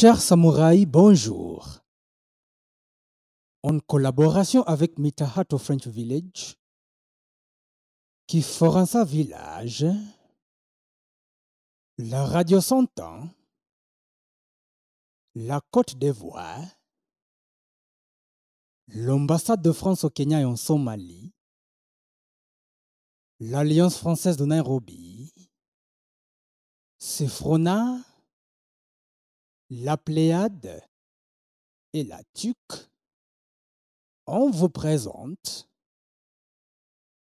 Chers samouraïs, bonjour. En collaboration avec Mitahato French Village, Kiforansa Village, la radio Santan, la Côte d'Ivoire, l'ambassade de France au Kenya et en Somalie, l'Alliance française de Nairobi, Sefrona, la Pléiade et la TUC, on vous présente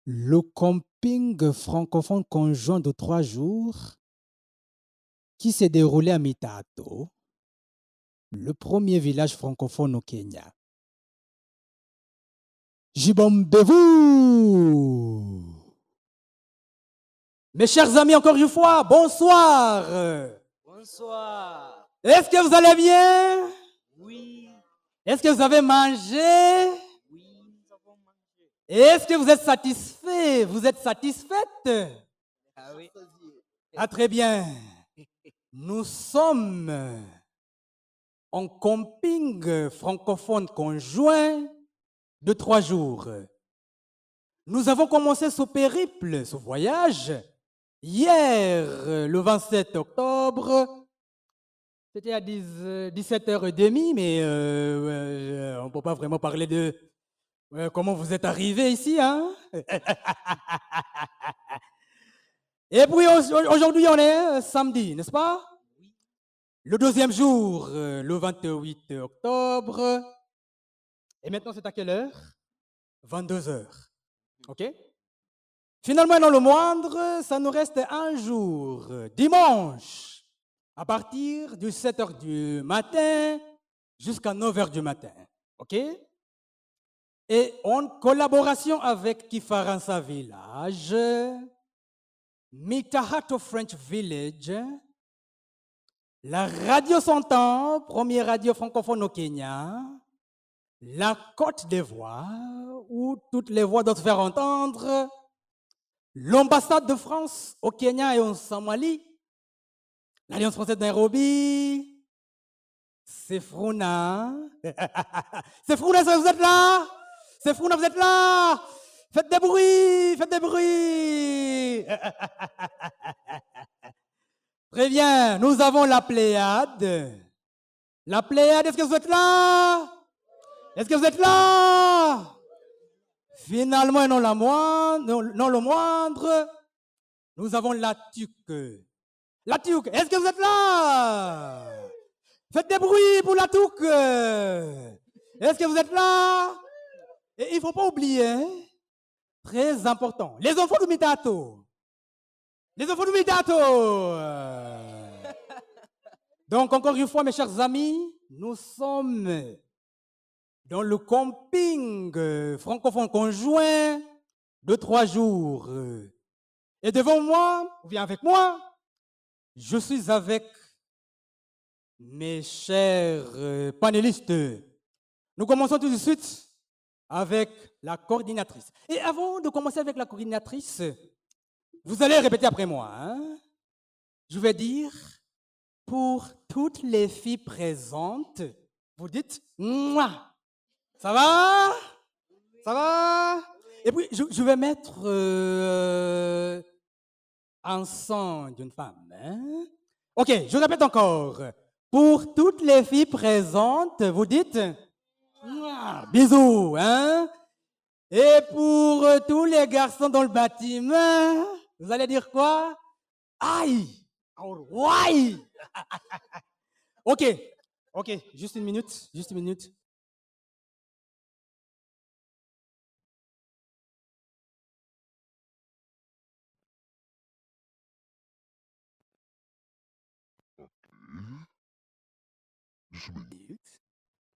le camping francophone conjoint de trois jours qui s'est déroulé à Mitato, le premier village francophone au Kenya. Jibombez-vous Mes chers amis, encore une fois, bonsoir Bonsoir. Est-ce que vous allez bien? Oui, Est-ce que vous avez mangé? Oui, nous avons mangé. Est-ce que vous êtes satisfait? Vous êtes satisfaite? Ah oui. Ah très bien. Nous sommes en camping francophone conjoint de trois jours. Nous avons commencé ce périple, ce voyage, hier, le 27 octobre. C'était à 10, euh, 17h30, mais euh, on ne peut pas vraiment parler de euh, comment vous êtes arrivé ici. Hein? Et puis au- aujourd'hui, on est euh, samedi, n'est-ce pas? Le deuxième jour, le 28 octobre. Et maintenant, c'est à quelle heure? 22 heures. OK? Finalement, dans le moindre, ça nous reste un jour, dimanche, à partir de 7 heures du matin jusqu'à 9 heures du matin. OK? Et en collaboration avec Kifaransa Village, Mitahato French Village, la Radio Santan, première radio francophone au Kenya, la Côte d'Ivoire, où toutes les voix doivent se faire entendre, l'ambassade de France au Kenya et en Somalie, l'Alliance française de Nairobi, Sefrona. Sefrona, est-ce que vous êtes là? Sefrona, vous êtes là? Faites des bruits, faites des bruits. Très bien, nous avons la Pléiade. La Pléiade, est-ce que vous êtes là? Est-ce que vous êtes là? Finalement, non, la moindre, non, non le moindre, nous avons la tuque. La est-ce que vous êtes là? Faites des bruits pour la tuque. Est-ce que vous êtes là? Et il ne faut pas oublier, hein, très important, les enfants de Mitato. Les enfants de Mitato. Donc, encore une fois, mes chers amis, nous sommes dans le camping francophone conjoint de trois jours. Et devant moi, ou bien avec moi, je suis avec mes chers euh, panélistes. Nous commençons tout de suite avec la coordinatrice. Et avant de commencer avec la coordinatrice, vous allez répéter après moi. hein. Je vais dire, pour toutes les filles présentes, vous dites Mouah Ça va? Ça va? Et puis, je, je vais mettre euh, un sang d'une femme. hein? Ok, je répète encore. Pour toutes les filles présentes, vous dites Mouah Bisous, hein? Et pour tous les garçons dans le bâtiment, vous allez dire quoi? Aïe Aïe Ok, ok, juste une minute, juste une minute.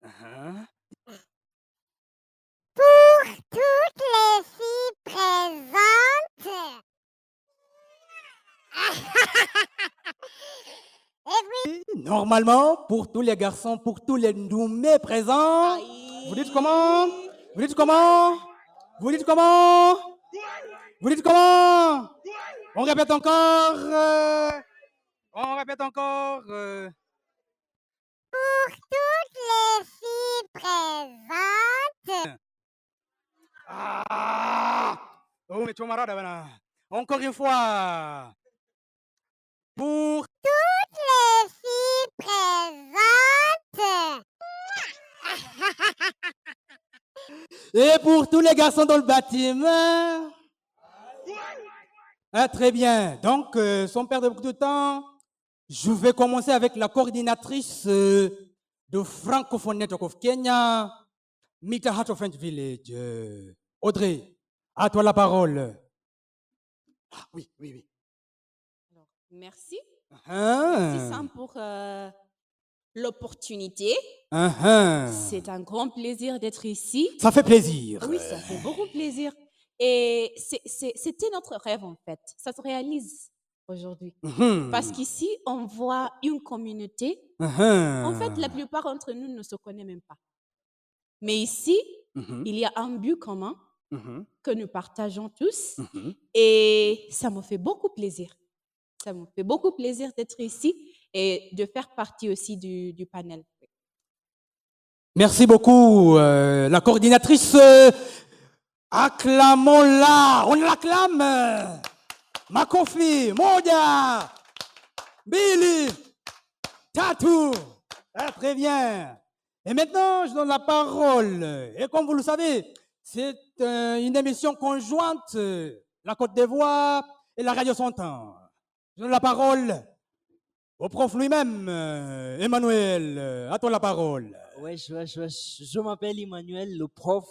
Uh-huh. toutes les filles présentes. Et puis, Normalement, pour tous les garçons, pour tous les nommés présents, vous dites comment? Vous dites comment? Vous dites comment? Vous dites comment? On répète encore. euh, on répète encore. euh, Pour toutes les filles présentes, Ah Encore une fois. Pour toutes les filles présentes, Et pour tous les garçons dans le bâtiment. Ah, très bien. Donc, euh, sans perdre beaucoup de temps, je vais commencer avec la coordinatrice euh, de Francophone Network of Kenya, Mita Heart of French Village. Audrey, à toi la parole. Ah, oui, oui, oui. Alors, merci. Ah, Merci Sam pour euh, l'opportunité. ah, ah. C'est un grand plaisir d'être ici. Ça fait plaisir. Oui, ça fait beaucoup plaisir. Et c'était notre rêve en fait. Ça se réalise aujourd'hui. Mhm. Parce qu'ici, on voit une communauté. En fait, la plupart d'entre nous ne se connaissent même pas. Mais ici, il y a un but commun mhm, que nous partageons tous. mhm. Et ça me fait beaucoup plaisir. Ça me fait beaucoup plaisir d'être ici et de faire partie aussi du, du panel. Merci beaucoup, euh, la coordinatrice. euh, Acclamons-la, on l'acclame. Makofi, Modia, Billy, Tatou. Très bien. Et maintenant, je donne la parole. Et comme vous le savez, c'est euh, une émission conjointe, euh, la Côte d'Ivoire et la Radio Sontan. Je donne la parole au prof lui-même, euh, Emmanuel. À toi la parole. Wesh, wesh, wesh. Je m'appelle Emmanuel, le prof.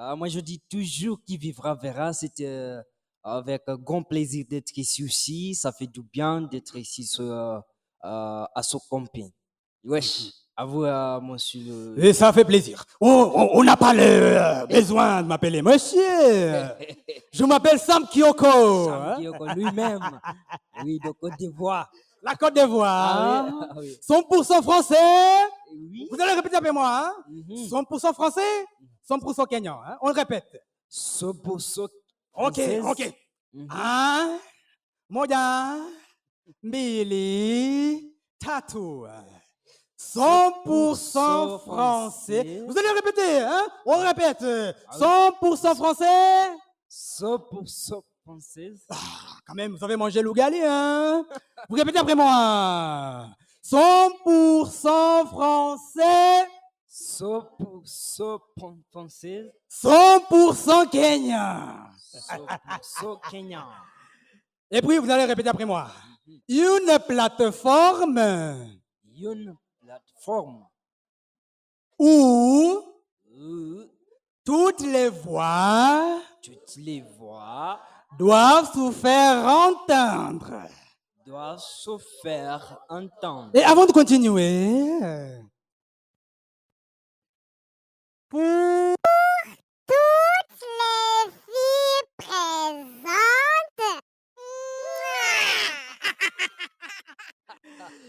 Euh, moi, je dis toujours qui vivra verra. C'était euh, avec un grand plaisir d'être ici aussi. Ça fait du bien d'être ici euh, à ce camping. Wesh, à vous, euh, monsieur. Et ça fait plaisir. Oh, on- on n'a pas le euh, besoin de m'appeler monsieur. Je m'appelle Sam Kyoko. Sam hein, Kyoko lui-même. Oui, de Côte d'Ivoire. La Côte d'Ivoire. Ah oui, ah oui. 100% français. Oui. Vous allez répéter après moi. Hein? Mhm. 100% français, 100% kenyan. Hein? On le répète. Ce pour ce Ok, française. ok. Mhm. Un, moja, mbili, tatu. 100% français. Vous allez répéter, hein? On répète. 100% français? Ce pour ce française. Quand même, vous avez mangé l'ougali, hein? Vous répétez après moi. 100% français, Ce pour ce pon- française. 100% kenyan. Ce pour ce kenyan. Et puis, vous allez répéter après moi. Une plateforme Une plateforme où où toutes les voix toutes les voix doivent se faire entendre. doivent se faire entendre. Et avant de continuer, pour toutes les filles présentes,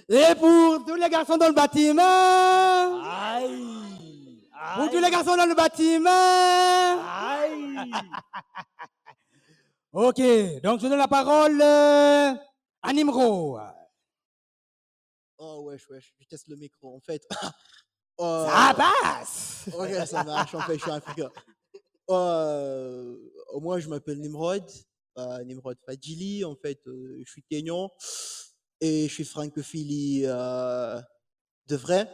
Et pour tous les garçons dans le bâtiment, Aïe! pour tous les garçons dans le bâtiment. Aïe! Ok, donc je donne la parole euh, à Nimro. Oh wesh wesh, je teste le micro en fait. Euh, Ça passe. ok, ça marche, en fait, je suis africain. Euh, moi, je m'appelle Nimrod, euh, Nimrod Fadjili, en fait, euh, je suis kenyan et je suis francophilie euh, de vrai.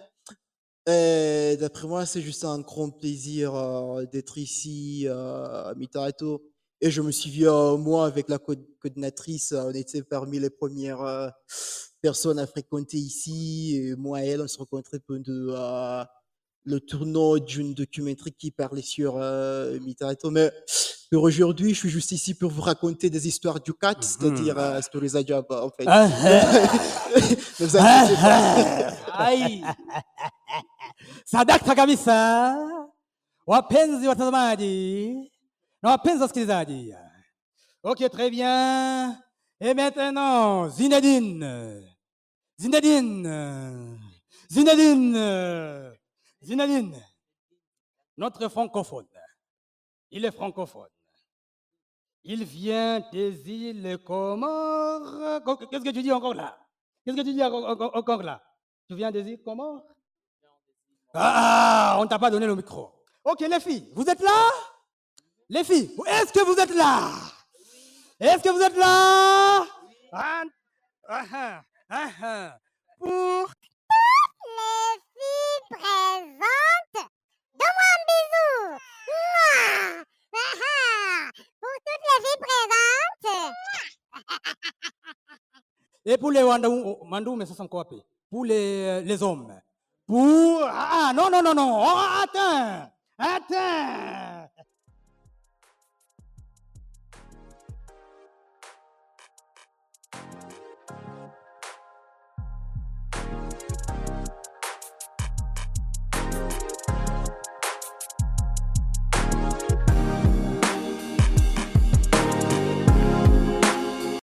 Et d'après moi, c'est juste un grand plaisir euh, d'être ici euh, à Mitarato. Et je me souviens, moi, avec la co- coordinatrice, on était parmi les premières euh, personnes à fréquenter ici. Et moi et elle, on se rencontrait pendant euh, le tournoi d'une documentaire qui parlait sur euh. Mais pour aujourd'hui, je suis juste ici pour vous raconter des histoires du CAT, c'est-à-dire euh, Stories Ajab, en fait. Ah, Ne vous inquiétez pas. Aïe! Sadakta kabisa. Wapenzi watazamaji na wapenzi wasikilizaji. Ok, très bien. Et maintenant, Zinedine. Zinedine. Zinedine. Zinedine. Notre francophone. Il est francophone. Il vient des îles Comores. Qu'est-ce que tu dis encore là? Qu'est-ce que tu dis encore- là? Tu viens de dire comment Ah, on ne t'a pas donné le micro. Ok, les filles, vous êtes là? Les filles, est-ce que vous êtes là? Est-ce que vous êtes là? Ah, ah, ah, ah, ah. Pour Les filles présentes, donne-moi un bisou. Mouah. Ah, ah. Présentes, Et pour les Wandou, Mandou, mais ça sont quoi Pour les, les hommes. Pour. Ah, non, non, non, non. Oh, attends. Attends.